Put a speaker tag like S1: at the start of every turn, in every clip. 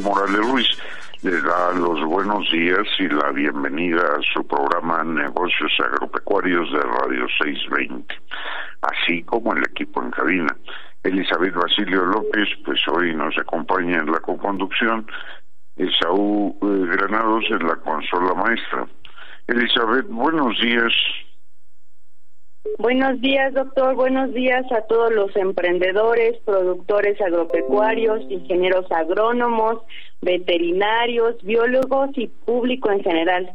S1: Morales Ruiz le da los buenos días y la bienvenida a su programa Negocios Agropecuarios de Radio 620, así como el equipo en cabina. Elizabeth Basilio López, pues hoy nos acompaña en la coconducción, Esaú eh, Granados en la consola maestra. Elizabeth, buenos días,
S2: Buenos días, doctor. Buenos días a todos los emprendedores, productores agropecuarios, ingenieros agrónomos, veterinarios, biólogos y público en general,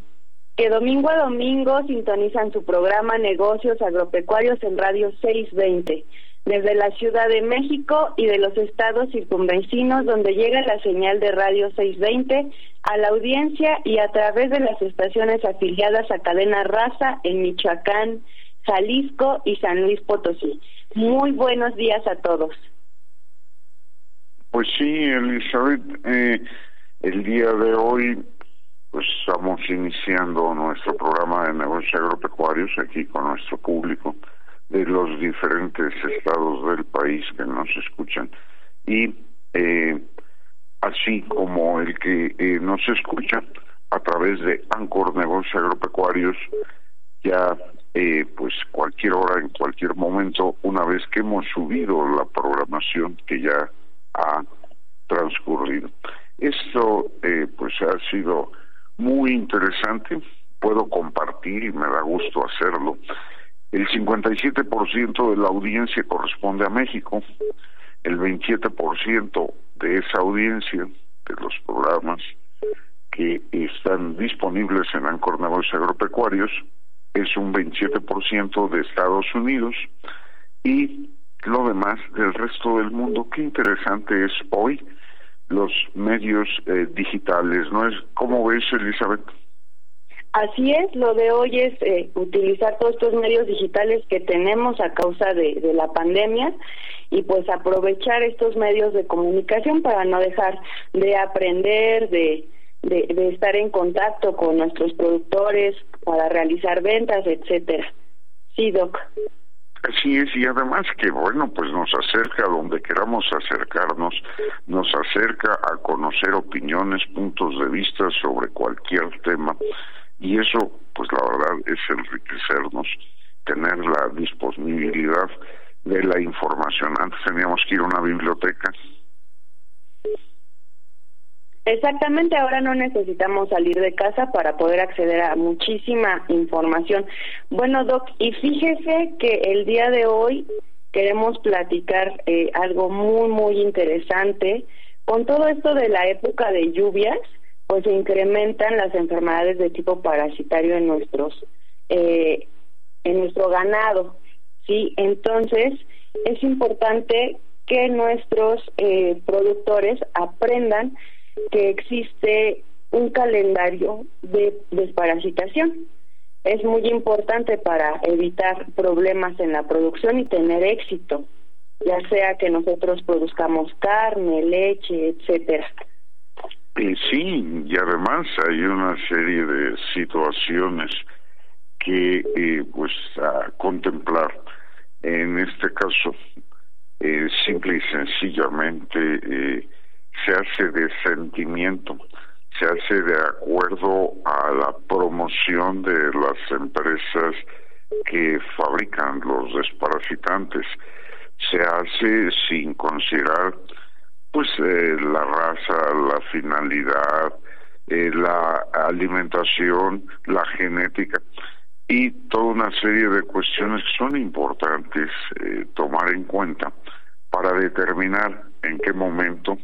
S2: que domingo a domingo sintonizan su programa Negocios Agropecuarios en Radio 620, desde la Ciudad de México y de los estados circunvecinos, donde llega la señal de Radio 620 a la audiencia y a través de las estaciones afiliadas a Cadena Raza en Michoacán, Jalisco y San Luis Potosí. Muy buenos días a todos.
S1: Pues sí, Elizabeth, eh, el día de hoy pues estamos iniciando nuestro programa de negocios agropecuarios aquí con nuestro público de los diferentes estados del país que nos escuchan y eh, así como el que eh, nos escucha a través de Ancor Negocios Agropecuarios ya eh, pues cualquier hora, en cualquier momento, una vez que hemos subido la programación que ya ha transcurrido. Esto eh, pues ha sido muy interesante, puedo compartir y me da gusto hacerlo. El 57% de la audiencia corresponde a México, el 27% de esa audiencia, de los programas que están disponibles en Ancor Agropecuarios, es un 27% de Estados Unidos y lo demás del resto del mundo. Qué interesante es hoy los medios eh, digitales, ¿no es? ¿Cómo ves, Elizabeth?
S2: Así es, lo de hoy es eh, utilizar todos estos medios digitales que tenemos a causa de, de la pandemia y pues aprovechar estos medios de comunicación para no dejar de aprender, de, de, estar en contacto con nuestros productores para realizar ventas, etcétera. Sí, Doc.
S1: Así es, y además que bueno, pues nos acerca a donde queramos acercarnos, nos acerca a conocer opiniones, puntos de vista sobre cualquier tema, y eso, pues la verdad, es enriquecernos, tener la disponibilidad de la información. Antes teníamos que ir a una biblioteca,
S2: Exactamente, ahora no necesitamos salir de casa para poder acceder a muchísima información. Bueno, Doc, y fíjese que el día de hoy queremos platicar eh, algo muy, muy interesante. Con todo esto de la época de lluvias, pues se incrementan las enfermedades de tipo parasitario en nuestros, eh, en nuestro ganado. Sí, entonces es importante que nuestros eh, productores aprendan que existe un calendario de desparasitación. Es muy importante para evitar problemas en la producción y tener éxito. ya sea que nosotros produzcamos carne, leche, etcétera.
S1: sí, y además hay una serie de situaciones que eh, pues a contemplar. En este caso, eh, simple y sencillamente eh, se hace de sentimiento, se hace de acuerdo a la promoción de las empresas que fabrican los desparasitantes, se hace sin considerar pues eh, la raza, la finalidad, eh, la alimentación, la genética y toda una serie de cuestiones que son importantes eh, tomar en cuenta para determinar en qué momento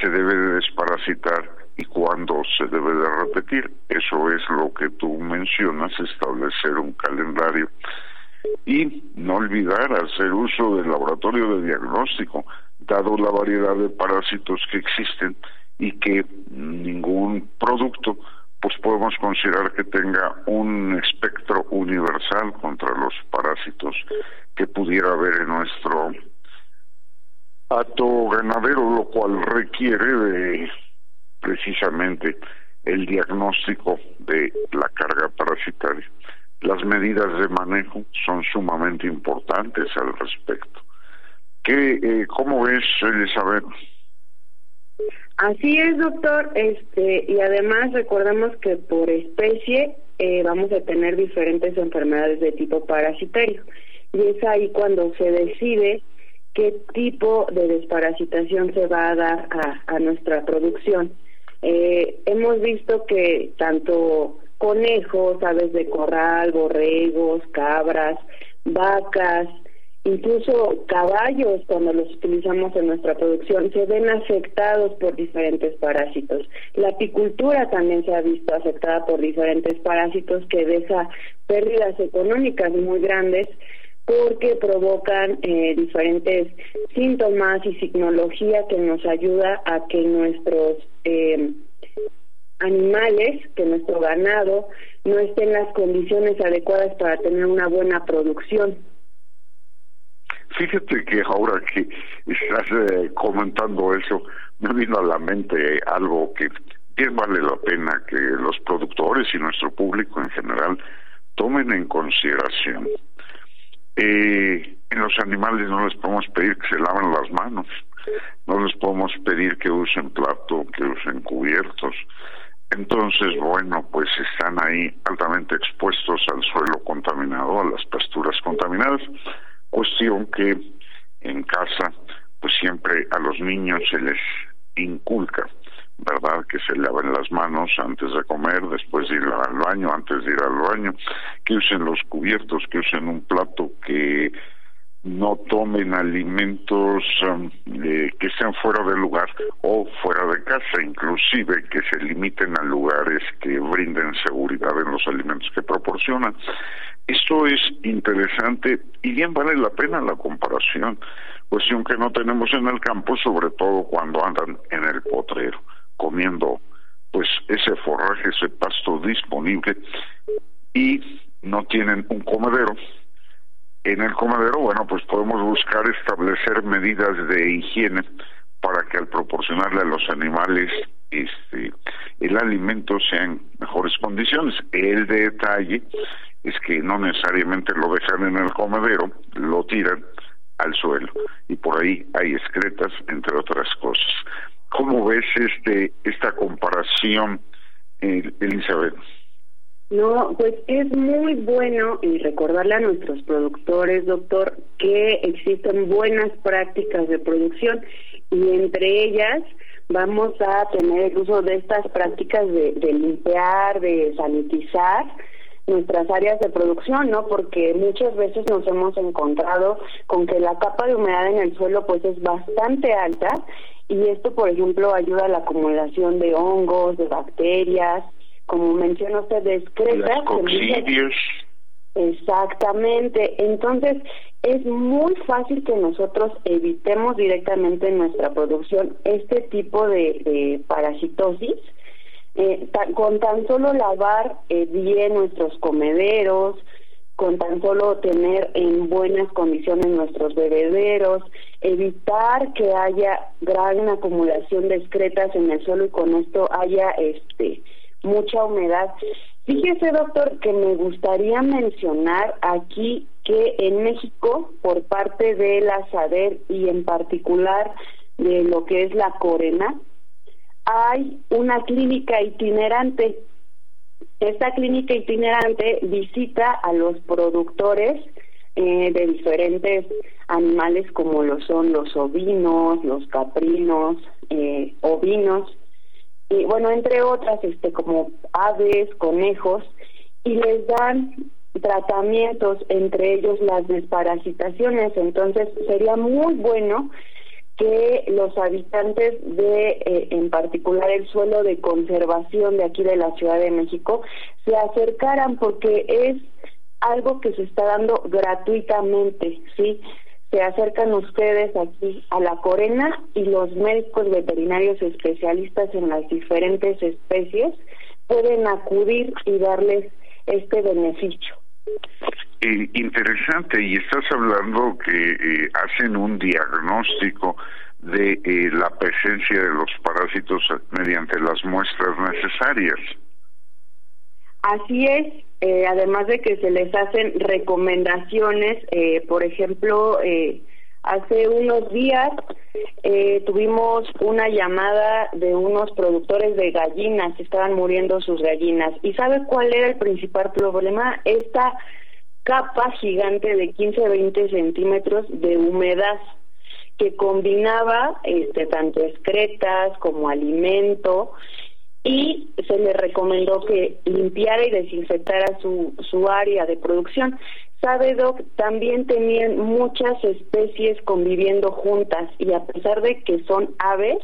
S1: se debe de desparasitar y cuándo se debe de repetir. Eso es lo que tú mencionas, establecer un calendario y no olvidar hacer uso del laboratorio de diagnóstico, dado la variedad de parásitos que existen y que ningún producto pues podemos considerar que tenga un espectro universal contra los parásitos que pudiera haber en nuestro ganadero, lo cual requiere de precisamente el diagnóstico de la carga parasitaria. Las medidas de manejo son sumamente importantes al respecto. ¿Qué, eh, ¿Cómo ves, Elizabeth?
S2: Así es, doctor. Este y además recordemos que por especie eh, vamos a tener diferentes enfermedades de tipo parasitario y es ahí cuando se decide qué tipo de desparasitación se va a dar a, nuestra producción. Eh, hemos visto que tanto conejos, aves de corral, borregos, cabras, vacas, incluso caballos cuando los utilizamos en nuestra producción se ven afectados por diferentes parásitos. La apicultura también se ha visto afectada por diferentes parásitos que deja pérdidas económicas muy grandes porque provocan eh, diferentes síntomas y signología que nos ayuda a que nuestros eh, animales, que nuestro ganado no esté en las condiciones adecuadas para tener una buena producción.
S1: Fíjate que ahora que estás eh, comentando eso, me vino a la mente algo que bien vale la pena que los productores y nuestro público en general tomen en consideración. Eh, en los animales no les podemos pedir que se laven las manos, no les podemos pedir que usen plato, que usen cubiertos. Entonces, bueno, pues están ahí altamente expuestos al suelo contaminado, a las pasturas contaminadas, cuestión que en casa pues siempre a los niños se les inculca ¿verdad? Que se laven las manos antes de comer, después de ir al baño, antes de ir al baño, que usen los cubiertos, que usen un plato, que no tomen alimentos um, que estén fuera de lugar o fuera de casa, inclusive que se limiten a lugares que brinden seguridad en los alimentos que proporcionan. Esto es interesante y bien vale la pena la comparación, cuestión que no tenemos en el campo, sobre todo cuando andan en el potrero comiendo pues ese forraje, ese pasto disponible y no tienen un comedero. En el comedero, bueno, pues podemos buscar establecer medidas de higiene para que al proporcionarle a los animales este el alimento sea en mejores condiciones. El detalle es que no necesariamente lo dejan en el comedero, lo tiran al suelo y por ahí hay excretas entre otras cosas. ¿Cómo ves este esta comparación, Elizabeth?
S2: No, pues es muy bueno y recordarle a nuestros productores, doctor, que existen buenas prácticas de producción y entre ellas vamos a tener el uso de estas prácticas de, de limpiar, de sanitizar nuestras áreas de producción, ¿no? Porque muchas veces nos hemos encontrado con que la capa de humedad en el suelo pues es bastante alta y esto, por ejemplo, ayuda a la acumulación de hongos, de bacterias, como menciona usted, de excretas. Exactamente. Entonces, es muy fácil que nosotros evitemos directamente en nuestra producción este tipo de, parasitosis. Eh, con tan solo lavar eh, bien nuestros comederos, con tan solo tener en buenas condiciones nuestros bebederos, evitar que haya gran acumulación de excretas en el suelo y con esto haya este mucha humedad. Fíjese, doctor, que me gustaría mencionar aquí que en México, por parte de la SADER y en particular de lo que es la Corena, hay una clínica itinerante esta clínica itinerante visita a los productores eh, de diferentes animales como lo son los ovinos, los caprinos, eh, ovinos y bueno, entre otras este como aves, conejos y les dan tratamientos, entre ellos las desparasitaciones. Entonces sería muy bueno que los habitantes de, eh, en particular el suelo de conservación de aquí de la Ciudad de México, se acercaran porque es algo que se está dando gratuitamente, ¿sí? Se acercan ustedes aquí a la Corena y los médicos veterinarios especialistas en las diferentes especies pueden acudir y darles este beneficio.
S1: Eh, interesante, y estás hablando que eh, hacen un diagnóstico de eh, la presencia de los parásitos mediante las muestras necesarias.
S2: Así es, además de que se les hacen recomendaciones, por ejemplo, hace unos días tuvimos una llamada de unos productores de gallinas, estaban muriendo sus gallinas. ¿Y sabe cuál era el principal problema? Esta capa gigante de 15-20 centímetros de humedad que combinaba este, tanto excretas como alimento y se le recomendó que limpiara y desinfectara su, su área de producción. Sabe, Doc, también tenían muchas especies conviviendo juntas y a pesar de que son aves,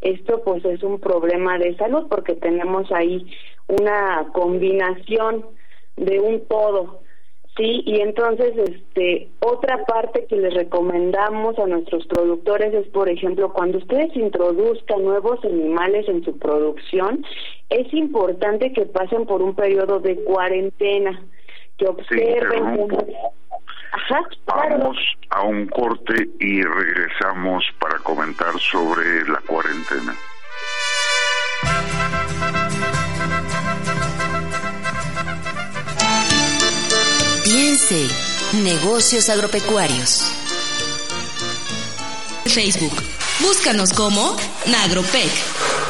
S2: esto pues es un problema de salud porque tenemos ahí una combinación de un todo. Sí, y entonces este otra parte que les recomendamos a nuestros productores es, por ejemplo, cuando ustedes introduzcan nuevos animales en su producción, es importante que pasen por un periodo de cuarentena, que observen.
S1: Ajá, Vamos a un corte y regresamos para comentar sobre la cuarentena.
S3: Piense, negocios agropecuarios. Facebook, búscanos como Nagropec.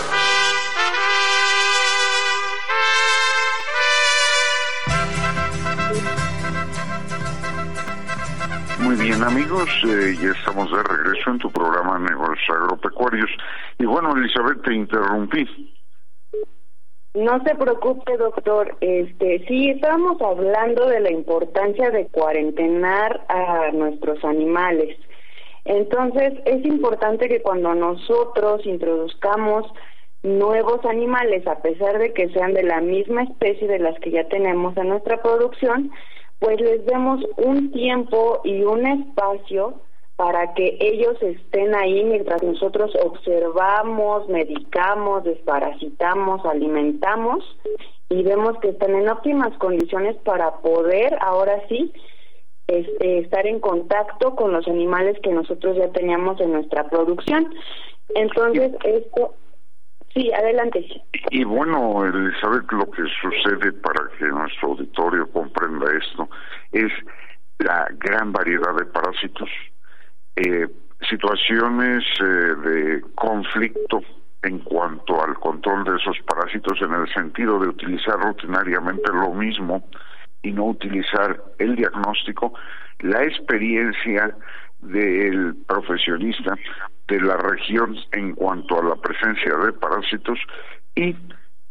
S1: Bien amigos, eh, ya estamos de regreso en tu programa Negocios Agropecuarios. Y bueno, Elizabeth, te interrumpí.
S2: No se preocupe, doctor. Este, sí, estábamos hablando de la importancia de cuarentenar a nuestros animales. Entonces, es importante que cuando nosotros introduzcamos nuevos animales, a pesar de que sean de la misma especie de las que ya tenemos en nuestra producción, pues les demos un tiempo y un espacio para que ellos estén ahí mientras nosotros observamos, medicamos, desparasitamos, alimentamos y vemos que están en óptimas condiciones para poder ahora sí este, estar en contacto con los animales que nosotros ya teníamos en nuestra producción. Entonces, esto, sí, adelante.
S1: Y, bueno, Elizabeth, lo que sucede para que nuestro auditorio comprenda esto es la gran variedad de parásitos eh, situaciones eh, de conflicto en cuanto al control de esos parásitos en el sentido de utilizar rutinariamente lo mismo y no utilizar el diagnóstico, la experiencia del profesionista de la región en cuanto a la presencia de parásitos y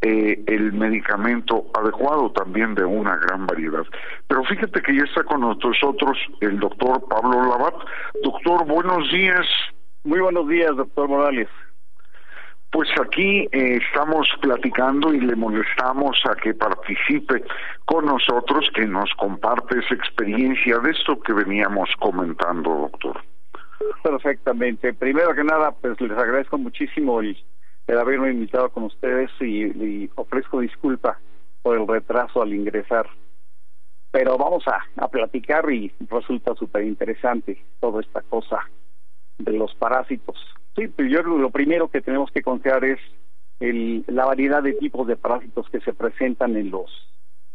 S1: eh, el medicamento adecuado también de una gran variedad. Pero fíjate que ya está con nosotros el doctor Pablo Labat. Doctor, buenos días.
S4: Muy buenos días, doctor Morales.
S1: Pues aquí eh, estamos platicando y le molestamos a que participe con nosotros, que nos comparte esa experiencia de esto que veníamos comentando, doctor.
S4: Perfectamente. Primero que nada, pues les agradezco muchísimo el haberme invitado con ustedes y, ofrezco disculpa por el retraso al ingresar. pero vamos a, platicar y resulta súper interesante toda esta cosa de los parásitos. Sí, pues yo lo primero que tenemos que considerar es el, la variedad de tipos de parásitos que se presentan en los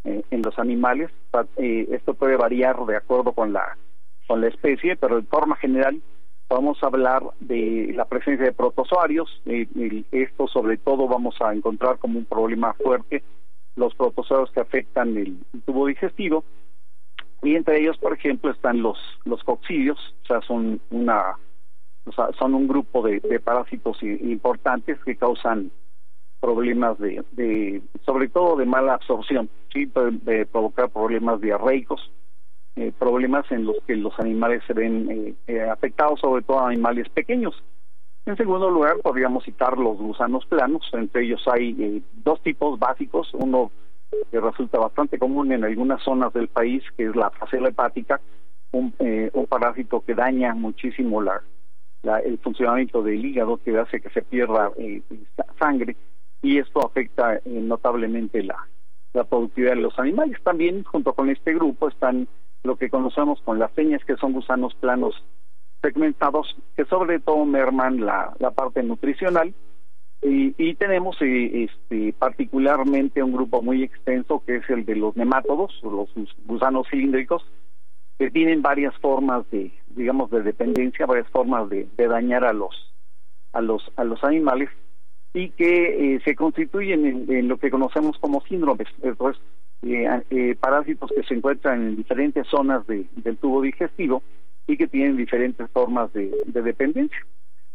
S4: eh, en los animales. Eh, esto puede variar de acuerdo con la con la especie, pero de forma general vamos a hablar de la presencia de protozoarios. Eh, esto sobre todo vamos a encontrar como un problema fuerte los protozoarios que afectan el, tubo digestivo y entre ellos, por ejemplo, están los los coccidios, o sea, son una o sea, son un grupo de, parásitos importantes que causan problemas de, de, sobre todo de mala absorción, sí, de, provocar problemas diarreicos, eh, problemas en los que los animales se ven eh, eh, afectados, sobre todo animales pequeños. En segundo lugar, podríamos citar los gusanos planos, entre ellos hay dos tipos básicos, uno que resulta bastante común en algunas zonas del país, que es la facela hepática, un, un parásito que daña muchísimo la, la, el funcionamiento del hígado, que hace que se pierda sangre y esto afecta eh, notablemente la, la productividad de los animales. También junto con este grupo están lo que conocemos con las señas, que son gusanos planos segmentados, que sobre todo merman la, la parte nutricional. Y, y tenemos eh, este, particularmente un grupo muy extenso que es el de los nemátodos, los gusanos cilíndricos, que tienen varias formas de, digamos, de dependencia, varias formas de, dañar a los, a los, a los animales y que eh, se constituyen en, lo que conocemos como síndromes, pues, eh, eh, parásitos que se encuentran en diferentes zonas de, del tubo digestivo y que tienen diferentes formas de, dependencia.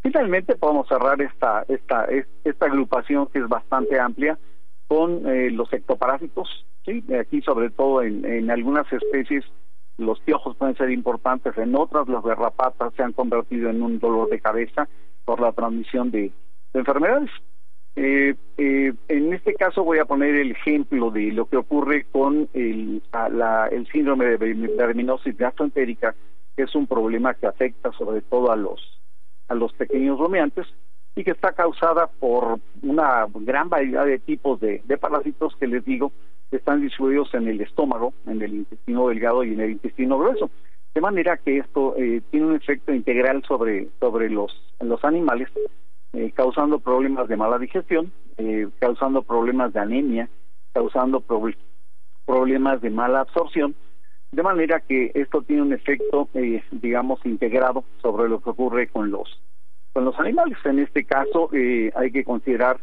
S4: Finalmente podemos cerrar esta, esta, esta agrupación que es bastante amplia con los ectoparásitos, ¿sí? aquí sobre todo en, en algunas especies los piojos pueden ser importantes, en otras las garrapatas se han convertido en un dolor de cabeza por la transmisión de, enfermedades. Eh, eh, en este caso voy a poner el ejemplo de lo que ocurre con el, el síndrome de verminosis gastroentérica, que es un problema que afecta sobre todo a los a los pequeños rumiantes y que está causada por una gran variedad de tipos de, parásitos que les digo están distribuidos en el estómago, en el intestino delgado y en el intestino grueso. De manera que esto eh, tiene un efecto integral sobre, sobre los, los animales eh, causando problemas de mala digestión, eh, causando problemas de anemia, causando problemas de mala absorción, de manera que esto tiene un efecto, eh, digamos, integrado sobre lo que ocurre con los con los animales. En este caso, hay que considerar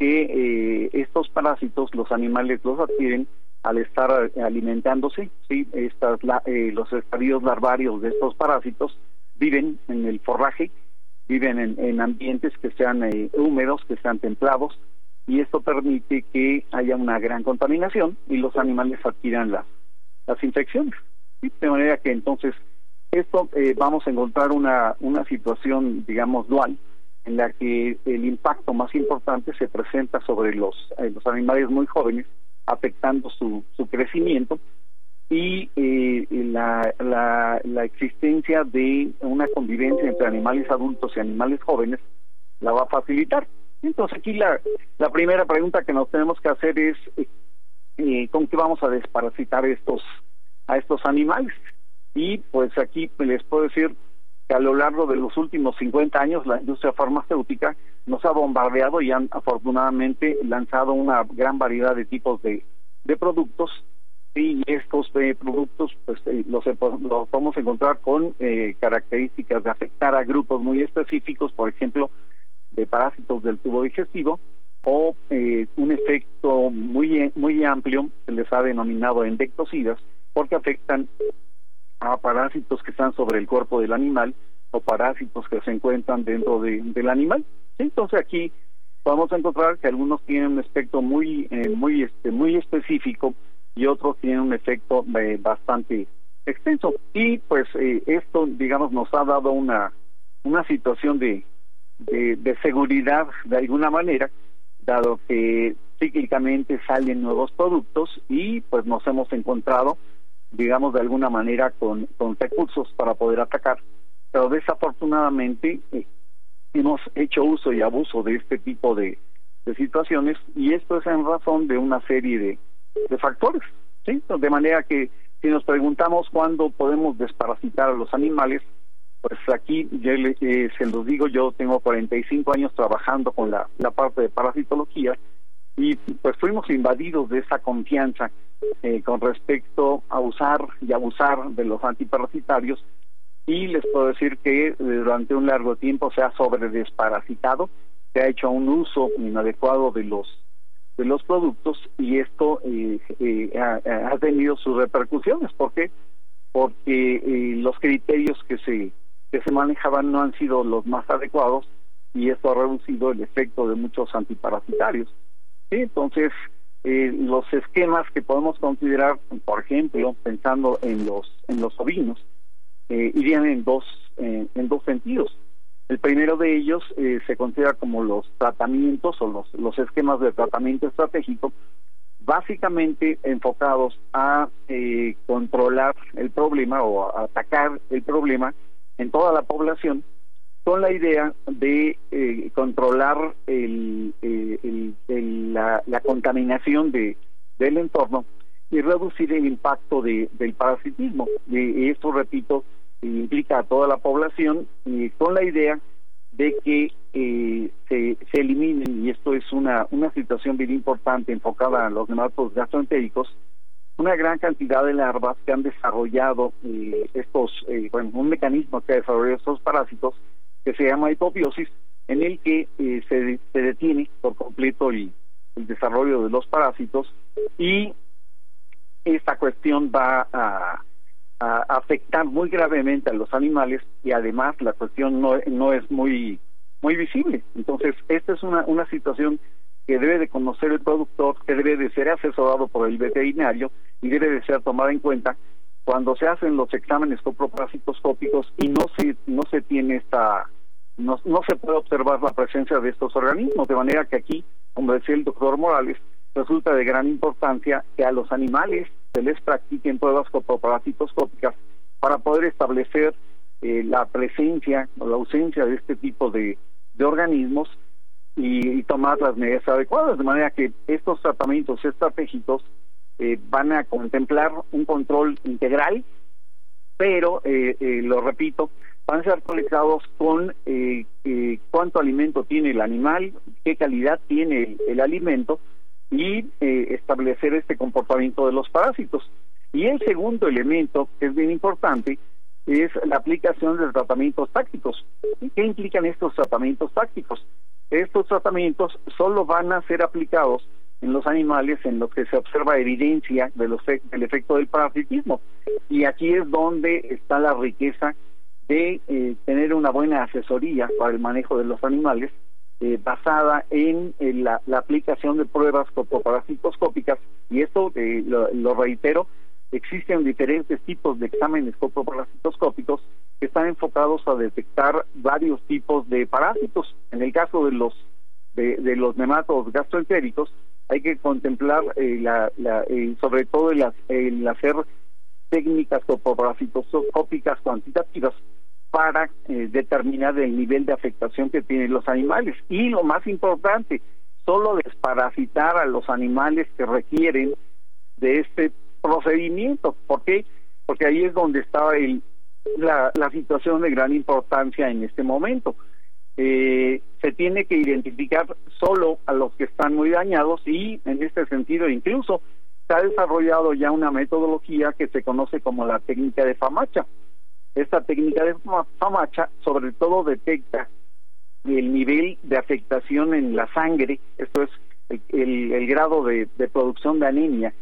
S4: que estos parásitos los animales los adquieren al estar alimentándose, sí, estas los estadios larvarios de estos parásitos viven en el forraje viven en, ambientes que sean eh, húmedos, que sean templados, y esto permite que haya una gran contaminación y los animales adquieran las, las infecciones. De manera que entonces esto eh, vamos a encontrar una, una situación, digamos, dual, en la que el impacto más importante se presenta sobre los, eh, los animales muy jóvenes, afectando su, su crecimiento, y eh, la, la, la, existencia de una convivencia entre animales adultos y animales jóvenes la va a facilitar. Entonces aquí la, la primera pregunta que nos tenemos que hacer es eh, con qué vamos a desparasitar estos a estos animales y pues aquí les puedo decir a lo largo de los últimos 50 años la industria farmacéutica nos ha bombardeado y han afortunadamente lanzado una gran variedad de tipos de, de productos. Y estos eh, productos pues eh, los, los podemos encontrar con eh, características de afectar a grupos muy específicos, por ejemplo, de parásitos del tubo digestivo o un efecto muy muy amplio se les ha denominado endectocidas porque afectan a parásitos que están sobre el cuerpo del animal o parásitos que se encuentran dentro de, del animal. Entonces aquí vamos a encontrar que algunos tienen un aspecto muy muy este muy específico y otros tienen un efecto eh, bastante extenso. Y pues eh, esto, digamos, nos ha dado una, una situación de, de, seguridad de alguna manera, dado que cíclicamente salen nuevos productos y pues nos hemos encontrado, digamos, de alguna manera con, con recursos para poder atacar. Pero desafortunadamente eh, hemos hecho uso y abuso de este tipo de, de situaciones y esto es en razón de una serie de, de factores. ¿sí? De manera que si nos preguntamos cuándo podemos desparasitar a los animales, pues aquí yo eh, se los digo, yo tengo 45 años trabajando con la, la parte de parasitología y pues fuimos invadidos de esa confianza eh, con respecto a usar y abusar de los antiparasitarios y les puedo decir que durante un largo tiempo se ha sobredesparasitado, se ha hecho un uso inadecuado de los de los productos y esto eh, eh, ha, tenido sus repercusiones. ¿Por qué? Porque eh, los criterios que se que se manejaban no han sido los más adecuados y esto ha reducido el efecto de muchos antiparasitarios. Entonces, los esquemas que podemos considerar, por ejemplo, pensando en los en los ovinos, irían en dos en dos sentidos. El primero de ellos eh, se considera como los tratamientos o los, los esquemas de tratamiento estratégico, básicamente enfocados a eh, controlar el problema o a atacar el problema en toda la población con la idea de eh, controlar el, la, la, contaminación de, del entorno y reducir el impacto de, del parasitismo. Y esto, repito, implica a toda la población y con la idea de que eh, se, se, eliminen, y esto es una, una situación bien importante enfocada a los nematodos gastroentéricos, una gran cantidad de larvas que han desarrollado eh, estos, eh, bueno, un mecanismo que ha desarrollado estos parásitos que se llama hipobiosis, en el que se, se, detiene por completo el, el desarrollo de los parásitos y esta cuestión va a a afectar muy gravemente a los animales y además la cuestión no, no es muy muy visible. Entonces, esta es una, una situación que debe de conocer el productor, que debe de ser asesorado por el veterinario y debe de ser tomada en cuenta cuando se hacen los exámenes coproparasitoscópicos y no se no se tiene esta no, no se puede observar la presencia de estos organismos, de manera que aquí, como decía el doctor Morales, resulta de gran importancia que a los animales se les practiquen pruebas coproparasitoscópicas para poder establecer eh, la presencia o la ausencia de este tipo de, de organismos y, tomar las medidas adecuadas, de manera que estos tratamientos estratégicos eh, van a contemplar un control integral, pero, eh, lo repito, van a ser conectados con cuánto alimento tiene el animal, qué calidad tiene el alimento, y eh, establecer este comportamiento de los parásitos. Y el segundo elemento, que es bien importante, es la aplicación de tratamientos tácticos. ¿Y qué implican estos tratamientos tácticos? Estos tratamientos solo van a ser aplicados en los animales en los que se observa evidencia del efecto del parasitismo. Y aquí es donde está la riqueza de eh, tener una buena asesoría para el manejo de los animales eh, basada en, la, aplicación de pruebas coproparasitoscópicas y esto eh, lo, reitero existen diferentes tipos de exámenes coproparasitoscópicos que están enfocados a detectar varios tipos de parásitos en el caso de los de, los nematodos gastroentéricos hay que contemplar eh, la, sobre todo el, hacer técnicas coproparasitoscópicas cuantitativas para eh, determinar el nivel de afectación que tienen los animales. Y lo más importante, solo desparasitar a los animales que requieren de este procedimiento. ¿Por qué? Porque ahí es donde está el, la, la situación de gran importancia en este momento. Eh, se tiene que identificar solo a los que están muy dañados y en este sentido incluso se ha desarrollado ya una metodología que se conoce como la técnica de Famacha. Esta técnica de FAMACHA sobre todo detecta el nivel de afectación en la sangre, esto es el, grado de, producción de anemia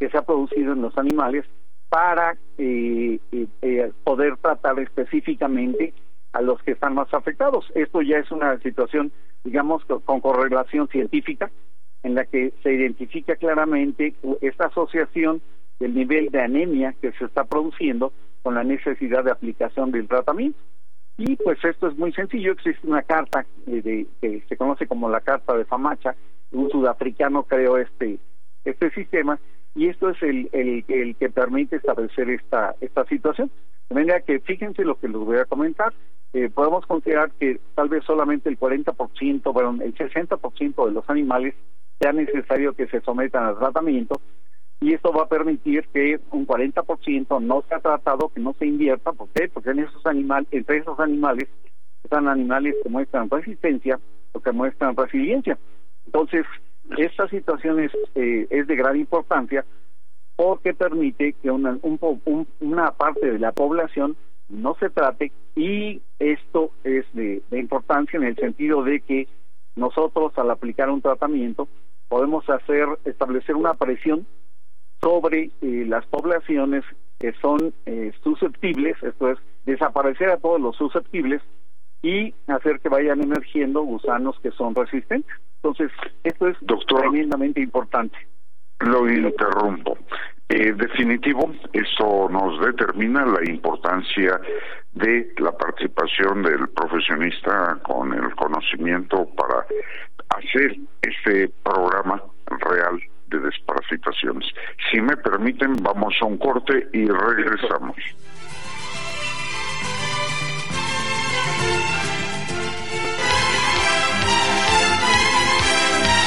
S4: que se ha producido en los animales para eh, eh, eh, poder tratar específicamente a los que están más afectados. Esto ya es una situación, digamos, con correlación científica, en la que se identifica claramente esta asociación del nivel de anemia que se está produciendo con la necesidad de aplicación del tratamiento. Y pues esto es muy sencillo, existe una carta eh, de, que se conoce como la carta de Famacha, un sudafricano creó este, este sistema y esto es el, el, el que permite establecer esta, esta situación. De manera que fíjense lo que les voy a comentar, eh, podemos considerar que tal vez solamente el 40%, bueno, el 60% de los animales sea necesario que se sometan al tratamiento y esto va a permitir que un 40% no sea tratado, que no se invierta, ¿por qué? Porque en esos animales, entre esos animales están animales que muestran resistencia o que muestran resiliencia. Entonces, esta situación es, eh, es de gran importancia porque permite que una, un, una parte de la población no se trate y esto es de, de importancia en el sentido de que nosotros al aplicar un tratamiento podemos hacer establecer una presión sobre eh, las poblaciones que son eh, susceptibles, esto es, desaparecer a todos los susceptibles y hacer que vayan emergiendo gusanos que son resistentes. Entonces, esto es tremendamente importante.
S1: Lo interrumpo. Eh, definitivo, eso nos determina la importancia de la participación del profesionista con el conocimiento para hacer este programa real de desparasitaciones. Si me permiten, vamos a un corte y regresamos.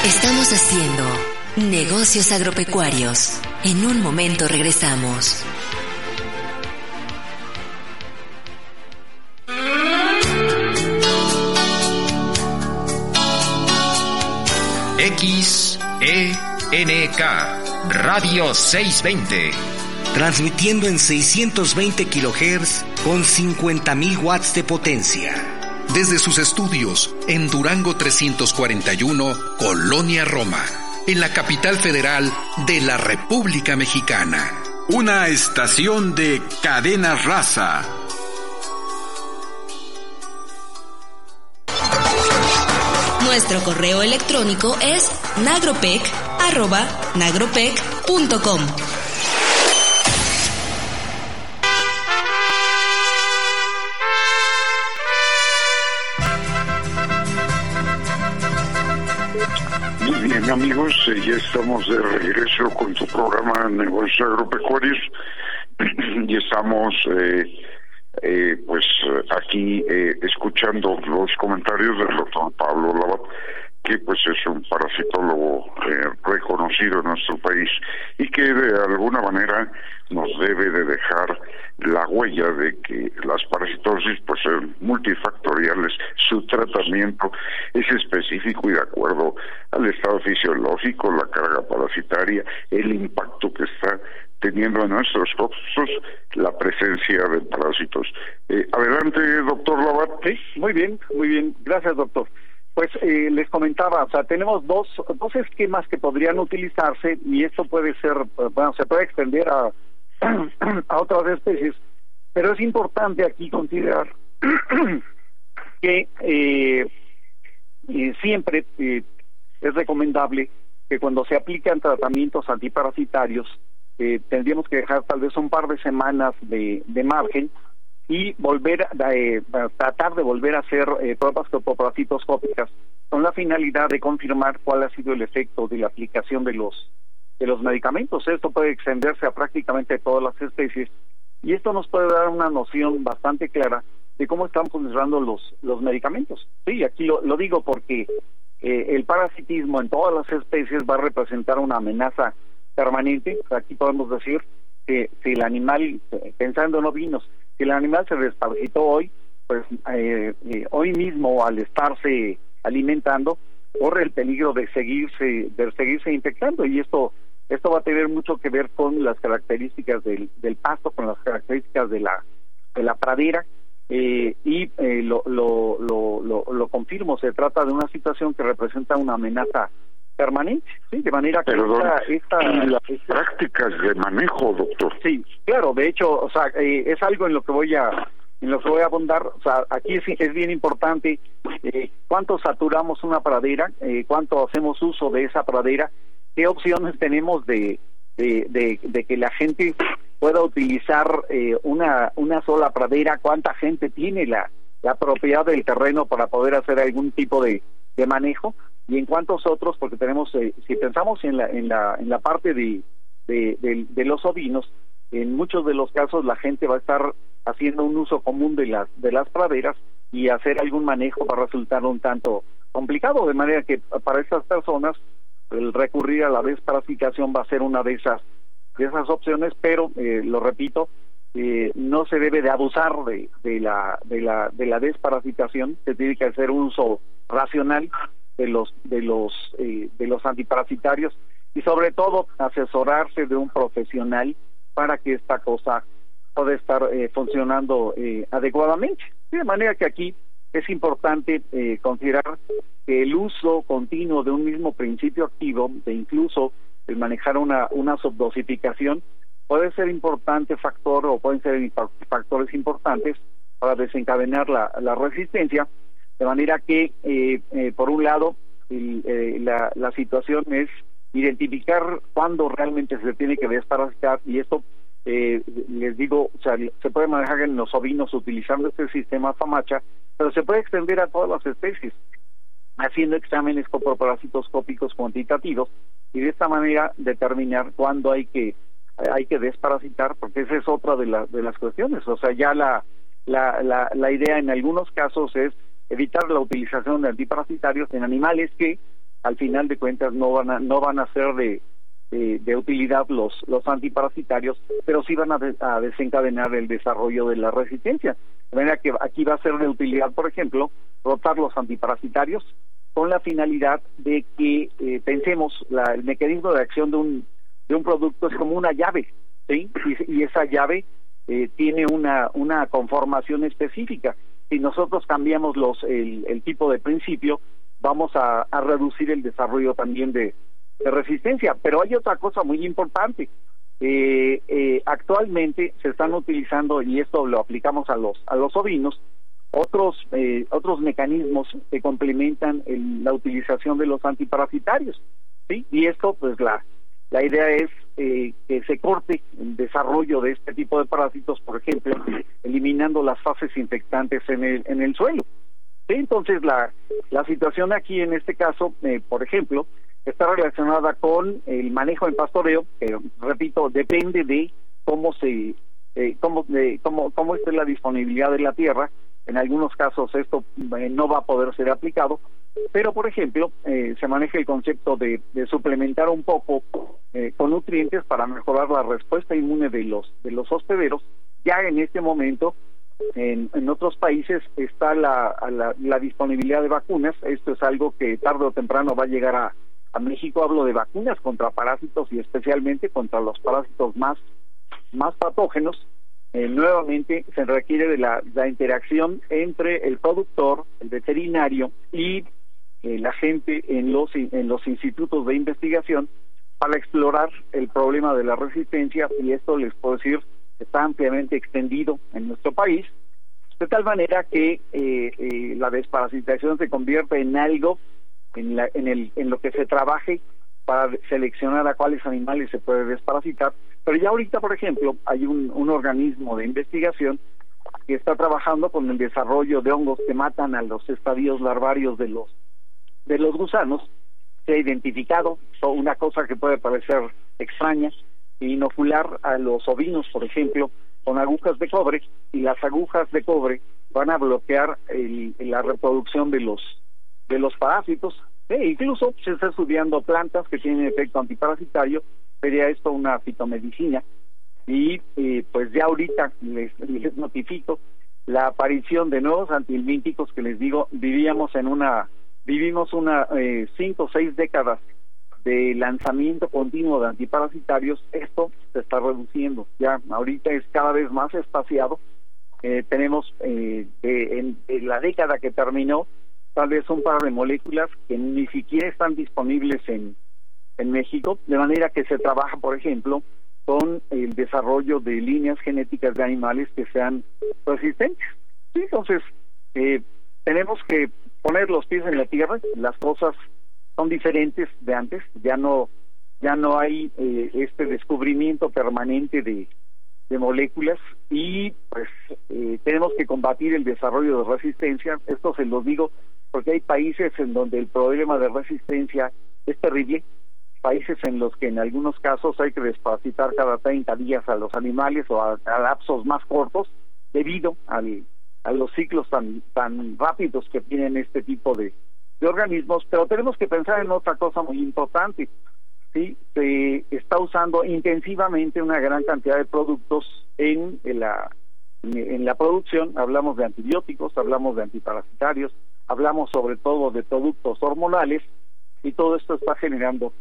S3: Estamos haciendo negocios agropecuarios. En un momento regresamos.
S5: XENK Radio 620.
S6: Transmitiendo en 620 kHz con 50.000 watts de potencia.
S5: Desde sus estudios en Durango 341, Colonia Roma, en la capital federal de la República Mexicana.
S7: Una estación de cadena raza
S3: Nuestro correo electrónico es nagropec.nagropec.com.
S1: amigos, eh, ya estamos de regreso con tu programa Negocios Agropecuarios. Y estamos eh, eh, pues aquí eh, escuchando los comentarios del doctor Pablo Labat, que pues es un parasitólogo eh, reconocido en nuestro país y que de alguna manera nos debe de dejar la huella de que las parasitosis pues son multifactoriales, su tratamiento es específico y de acuerdo al estado fisiológico, la carga parasitaria, el impacto que está teniendo en nuestros costos la presencia de parásitos. Eh, adelante, doctor Labat.
S4: Sí, muy bien, muy bien. Gracias, doctor. Pues eh, les comentaba, o sea, tenemos dos, dos esquemas que podrían utilizarse y esto puede ser, bueno, se puede extender a, a otras especies, pero es importante aquí considerar que eh, siempre es recomendable que cuando se aplican tratamientos antiparasitarios eh, tendríamos que dejar tal vez un par de semanas de, de margen y volver a eh, tratar de volver a hacer eh, pruebas topoparasitoscópicas con la finalidad de confirmar cuál ha sido el efecto de la aplicación de los de los medicamentos. Esto puede extenderse a prácticamente todas las especies y esto nos puede dar una noción bastante clara de cómo están funcionando los los medicamentos. Sí, aquí lo, digo porque eh, el parasitismo en todas las especies va a representar una amenaza permanente. Aquí podemos decir que si el animal, pensando en ovinos, el animal se desparasitó hoy, pues eh, eh, hoy mismo al estarse alimentando corre el peligro de seguirse de seguirse infectando y esto esto va a tener mucho que ver con las características del, pasto, con las características de la de la pradera eh, y eh, lo, lo, lo, lo, lo confirmo, se trata de una situación que representa una amenaza permanente, sí, de manera que
S1: esta, las prácticas de manejo, doctor.
S4: Sí, claro, de hecho, o sea, eh, es algo en lo que voy a en lo que voy a abundar, o sea, aquí es, es bien importante eh, cuánto saturamos una pradera, eh, cuánto hacemos uso de esa pradera, qué opciones tenemos de, de, de, que la gente pueda utilizar eh, una, una sola pradera, cuánta gente tiene la, la propiedad del terreno para poder hacer algún tipo de, de manejo y en cuantos otros, porque tenemos, eh, si pensamos en la, en la, en la parte de, de, de, los ovinos, en muchos de los casos la gente va a estar haciendo un uso común de las, de las praderas y hacer algún manejo va a resultar un tanto complicado, de manera que para estas personas el recurrir a la desparasitación va a ser una de esas de esas opciones, pero eh, lo repito, eh, no se debe de abusar de, de, la, de, la, de la desparasitación, se tiene que hacer un uso racional de los, de los, eh, de los antiparasitarios y sobre todo asesorarse de un profesional para que esta cosa pueda estar eh, funcionando eh, adecuadamente. De manera que aquí es importante eh, considerar que el uso continuo de un mismo principio activo, de incluso el manejar una, una subdosificación, puede ser importante factor o pueden ser factores importantes para desencadenar la, la resistencia, de manera que, eh, eh, por un lado, el, la, la situación es identificar cuándo realmente se tiene que desparasitar y esto eh, les digo, o sea, se puede manejar en los ovinos utilizando este sistema FAMACHA, pero se puede extender a todas las especies, haciendo exámenes coproparasitoscópicos cuantitativos y de esta manera determinar cuándo hay que hay que desparasitar, porque esa es otra de, la, de las cuestiones. O sea, ya la, la, la, la idea en algunos casos es evitar la utilización de antiparasitarios en animales que al final de cuentas no van a, no van a ser de, de, utilidad los, los antiparasitarios, pero sí van a, a, desencadenar el desarrollo de la resistencia. De manera que aquí va a ser de utilidad, por ejemplo, rotar los antiparasitarios con la finalidad de que eh, pensemos la, el mecanismo de acción de un, de un producto es como una llave, ¿sí? Y, y esa llave eh, tiene una, una conformación específica. Si nosotros cambiamos los, el, el tipo de principio, vamos a, a reducir el desarrollo también de, resistencia. Pero hay otra cosa muy importante. Eh, eh, actualmente se están utilizando y esto lo aplicamos a los a los ovinos otros eh, otros mecanismos que complementan el, la utilización de los antiparasitarios sí y esto pues la la idea es eh, que se corte el desarrollo de este tipo de parásitos por ejemplo eliminando las fases infectantes en el en el suelo entonces la la situación aquí en este caso eh, por ejemplo está relacionada con el manejo en pastoreo, que repito, depende de cómo se eh, cómo, de, cómo, cómo esté la disponibilidad de la tierra. En algunos casos esto eh, no va a poder ser aplicado, pero por ejemplo eh, se maneja el concepto de, de suplementar un poco eh, con nutrientes para mejorar la respuesta inmune de los de los hospederos. Ya en este momento en, en otros países está la, la, la disponibilidad de vacunas. Esto es algo que tarde o temprano va a llegar a, a México hablo de vacunas contra parásitos y especialmente contra los parásitos más, más patógenos. Eh, nuevamente se requiere de la, interacción entre el productor, el veterinario y eh, la gente en los, en los institutos de investigación para explorar el problema de la resistencia. Y esto les puedo decir está ampliamente extendido en nuestro país de tal manera que eh, eh, la desparasitación se convierte en algo en, la, en, el, en lo que se trabaje para seleccionar a cuáles animales se puede desparasitar. Pero ya ahorita, por ejemplo, hay un, organismo de investigación que está trabajando con el desarrollo de hongos que matan a los estadios larvarios de los de los gusanos. Se ha identificado una cosa que puede parecer extraña, inocular a los ovinos, por ejemplo, con agujas de cobre y las agujas de cobre van a bloquear el, la reproducción de los de los parásitos. E incluso se está estudiando plantas que tienen efecto antiparasitario, sería esto una fitomedicina. Y eh, pues ya ahorita les, les notifico la aparición de nuevos antihelmínticos que les digo, vivíamos en una, vivimos una eh, cinco o seis décadas de lanzamiento continuo de antiparasitarios, esto se está reduciendo. Ya ahorita es cada vez más espaciado. Eh, tenemos eh, en la década que terminó tal vez un par de moléculas que ni siquiera están disponibles en, en México, de manera que se trabaja, por ejemplo, con el desarrollo de líneas genéticas de animales que sean resistentes. Entonces, eh, tenemos que poner los pies en la tierra, las cosas son diferentes de antes, ya no ya no hay eh, este descubrimiento permanente de, de moléculas y pues eh, tenemos que combatir el desarrollo de resistencia. Esto se los digo porque hay países en donde el problema de resistencia es terrible, países en los que en algunos casos hay que desparasitar cada 30 días a los animales o a, lapsos más cortos debido al, a los ciclos tan, tan rápidos que tienen este tipo de, organismos, pero tenemos que pensar en otra cosa muy importante. ¿sí? se está usando intensivamente una gran cantidad de productos en la, en la producción. Hablamos de antibióticos, hablamos de antiparasitarios, hablamos sobre todo de productos hormonales y todo esto está generando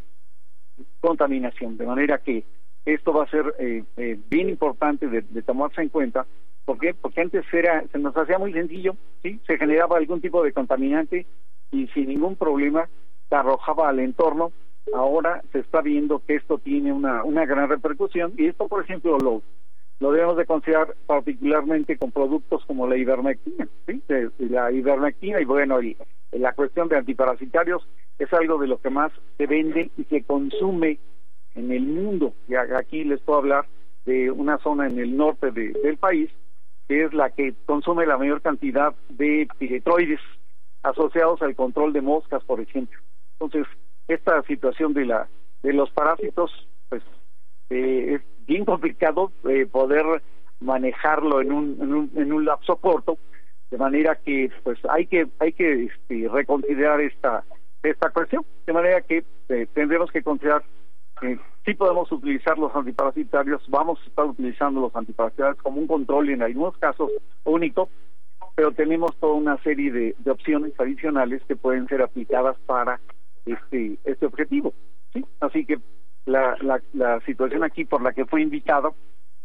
S4: contaminación, de manera que esto va a ser eh, eh, bien importante de, tomarse en cuenta. ¿Por qué? Porque antes era, se nos hacía muy sencillo, ¿sí? Se generaba algún tipo de contaminante y sin ningún problema se arrojaba al entorno. Ahora se está viendo que esto tiene una, una gran repercusión y esto, por ejemplo, lo, lo debemos de considerar particularmente con productos como la ivermectina, ¿sí? La ivermectina y bueno, y, la cuestión de antiparasitarios es algo de lo que más se vende y se consume en el mundo. Y aquí les puedo hablar de una zona en el norte del país que es la que consume la mayor cantidad de piretroides asociados al control de moscas, por ejemplo. Entonces, esta situación de la de los parásitos, pues eh, es bien complicado eh, poder manejarlo en un, en un en un lapso corto, de manera que pues hay que hay que este, reconsiderar esta esta cuestión, de manera que eh, tendremos que considerar que sí podemos utilizar los antiparasitarios, vamos a estar utilizando los antiparasitarios como un control en algunos casos único, pero tenemos toda una serie de, de opciones adicionales que pueden ser aplicadas para este este objetivo, sí, así que la, la, la situación aquí por la que fue invitado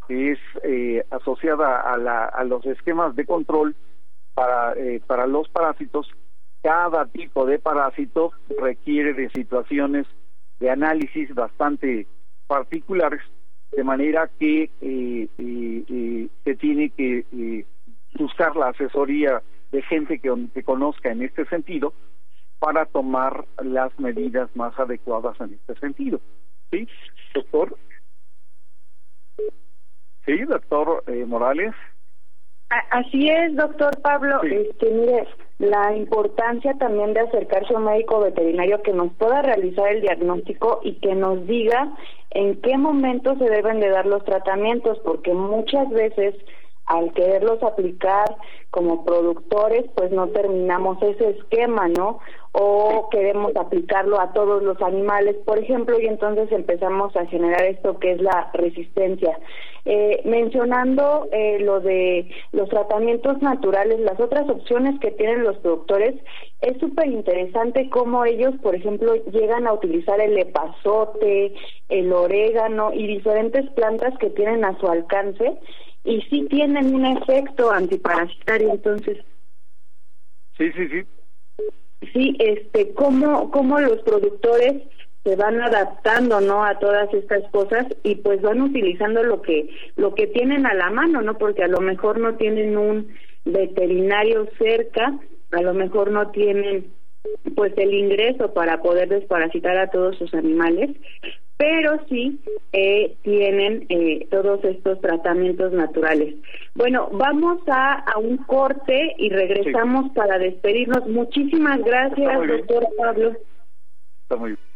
S4: es eh, asociada a, la, a los esquemas de control para, eh, para los parásitos cada tipo de parásito requiere de situaciones de análisis bastante particulares, de manera que eh, eh, eh, se tiene que buscar la asesoría de gente que, que conozca en este sentido para tomar las medidas más adecuadas en este sentido. ¿Sí, doctor? Sí, doctor Morales.
S2: Así es, doctor Pablo. Este, mire, la importancia también de acercarse a un médico veterinario que nos pueda realizar el diagnóstico y que nos diga en qué momento se deben de dar los tratamientos, porque muchas veces al quererlos aplicar como productores, pues no terminamos ese esquema, ¿no? O queremos aplicarlo a todos los animales, por ejemplo, y entonces empezamos a generar esto que es la resistencia. Eh, mencionando eh, lo de los tratamientos naturales, las otras opciones que tienen los productores, es súper interesante cómo ellos, por ejemplo, llegan a utilizar el epazote, el orégano y diferentes plantas que tienen a su alcance y sí tienen un efecto antiparasitario, entonces.
S4: Sí, sí, sí.
S2: Sí, este, cómo, cómo los productores se van adaptando no a todas estas cosas y pues van utilizando lo que lo que tienen a la mano no porque a lo mejor no tienen un veterinario cerca a lo mejor no tienen pues el ingreso para poder desparasitar a todos sus animales pero sí eh, tienen eh, todos estos tratamientos naturales. Bueno, vamos a, a un corte y regresamos para despedirnos. Muchísimas gracias, doctora Pablo.
S4: Está muy bien.